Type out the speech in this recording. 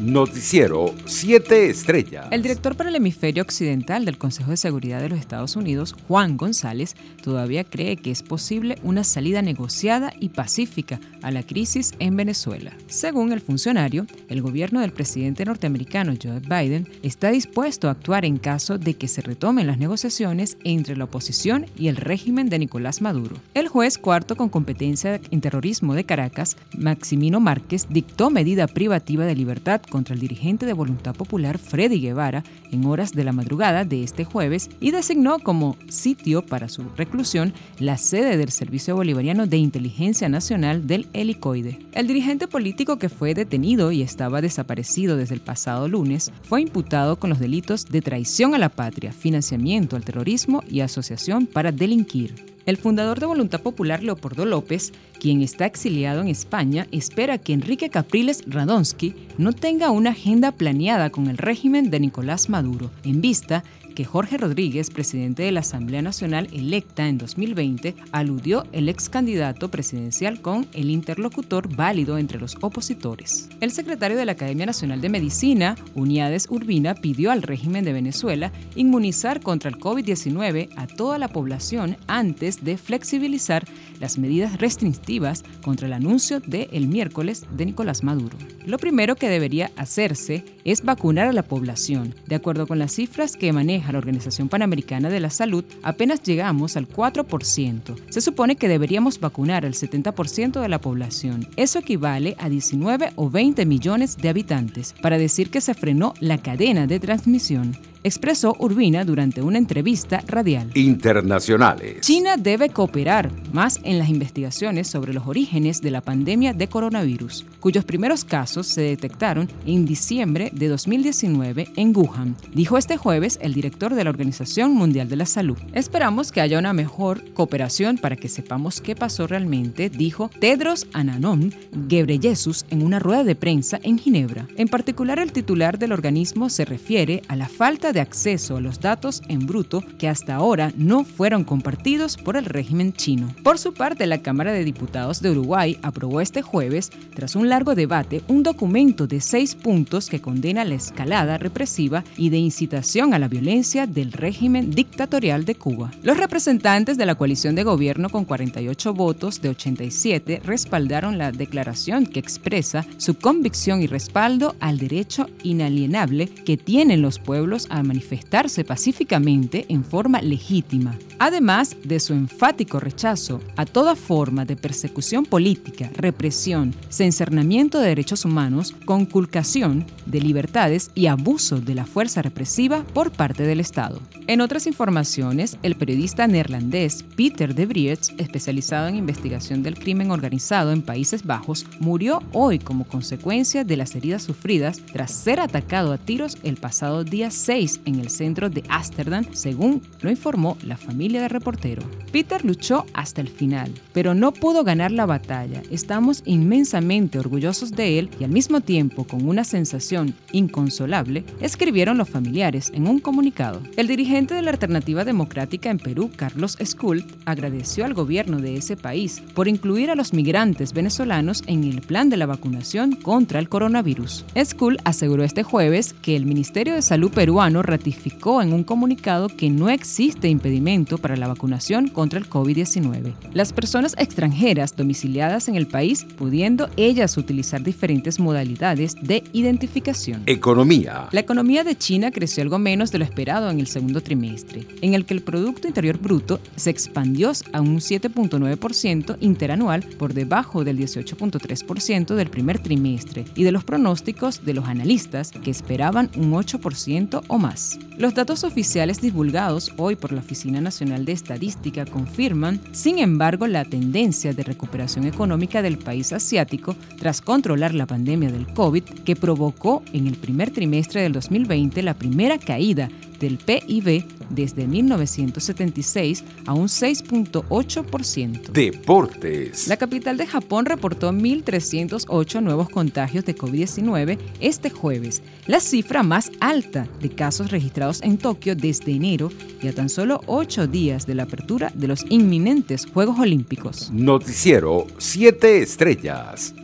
Noticiero 7 Estrellas. El director para el hemisferio occidental del Consejo de Seguridad de los Estados Unidos, Juan González, todavía cree que es posible una salida negociada y pacífica a la crisis en Venezuela. Según el funcionario, el gobierno del presidente norteamericano Joe Biden está dispuesto a actuar en caso de que se retomen las negociaciones entre la oposición y el régimen de Nicolás Maduro. El juez cuarto con competencia en terrorismo de Caracas, Maximino Márquez, dictó medida privativa de libertad contra el dirigente de Voluntad Popular Freddy Guevara en horas de la madrugada de este jueves y designó como sitio para su reclusión la sede del Servicio Bolivariano de Inteligencia Nacional del Helicoide. El dirigente político que fue detenido y estaba desaparecido desde el pasado lunes fue imputado con los delitos de traición a la patria, financiamiento al terrorismo y asociación para delinquir. El fundador de Voluntad Popular, Leopoldo López, quien está exiliado en España, espera que Enrique Capriles Radonsky no tenga una agenda planeada con el régimen de Nicolás Maduro, en vista que Jorge Rodríguez, presidente de la Asamblea Nacional electa en 2020, aludió el ex candidato presidencial con el interlocutor válido entre los opositores. El secretario de la Academia Nacional de Medicina, Uniades Urbina, pidió al régimen de Venezuela inmunizar contra el COVID-19 a toda la población antes de flexibilizar las medidas restrictivas contra el anuncio de el miércoles de Nicolás Maduro. Lo primero que debería hacerse es vacunar a la población. De acuerdo con las cifras que maneja la Organización Panamericana de la Salud, apenas llegamos al 4%. Se supone que deberíamos vacunar al 70% de la población. Eso equivale a 19 o 20 millones de habitantes, para decir que se frenó la cadena de transmisión expresó Urbina durante una entrevista radial. Internacionales. China debe cooperar más en las investigaciones sobre los orígenes de la pandemia de coronavirus, cuyos primeros casos se detectaron en diciembre de 2019 en Wuhan, dijo este jueves el director de la Organización Mundial de la Salud. Esperamos que haya una mejor cooperación para que sepamos qué pasó realmente, dijo Tedros Adhanom Ghebreyesus en una rueda de prensa en Ginebra. En particular, el titular del organismo se refiere a la falta de acceso a los datos en bruto que hasta ahora no fueron compartidos por el régimen chino. Por su parte, la Cámara de Diputados de Uruguay aprobó este jueves, tras un largo debate, un documento de seis puntos que condena la escalada represiva y de incitación a la violencia del régimen dictatorial de Cuba. Los representantes de la coalición de gobierno con 48 votos de 87 respaldaron la declaración que expresa su convicción y respaldo al derecho inalienable que tienen los pueblos a manifestarse pacíficamente en forma legítima, además de su enfático rechazo a toda forma de persecución política, represión, censernamiento de derechos humanos, conculcación de libertades y abuso de la fuerza represiva por parte del Estado. En otras informaciones, el periodista neerlandés Peter de Vries, especializado en investigación del crimen organizado en Países Bajos, murió hoy como consecuencia de las heridas sufridas tras ser atacado a tiros el pasado día 6 en el centro de Ámsterdam, según lo informó la familia del reportero. Peter luchó hasta el final, pero no pudo ganar la batalla. Estamos inmensamente orgullosos de él y al mismo tiempo con una sensación inconsolable, escribieron los familiares en un comunicado. El dirigente de la Alternativa Democrática en Perú, Carlos Skuld, agradeció al gobierno de ese país por incluir a los migrantes venezolanos en el plan de la vacunación contra el coronavirus. Skuld aseguró este jueves que el Ministerio de Salud peruano ratificó en un comunicado que no existe impedimento para la vacunación contra el COVID-19. Las personas extranjeras domiciliadas en el país, pudiendo ellas utilizar diferentes modalidades de identificación. Economía. La economía de China creció algo menos de lo esperado en el segundo trimestre, en el que el Producto Interior Bruto se expandió a un 7.9% interanual por debajo del 18.3% del primer trimestre y de los pronósticos de los analistas que esperaban un 8% o más. Los datos oficiales divulgados hoy por la Oficina Nacional de Estadística confirman, sin embargo, la tendencia de recuperación económica del país asiático tras controlar la pandemia del COVID que provocó en el primer trimestre del 2020 la primera caída del PIB desde 1976 a un 6.8%. Deportes. La capital de Japón reportó 1.308 nuevos contagios de COVID-19 este jueves, la cifra más alta de casos registrados en Tokio desde enero y a tan solo ocho días de la apertura de los inminentes Juegos Olímpicos. Noticiero 7 Estrellas.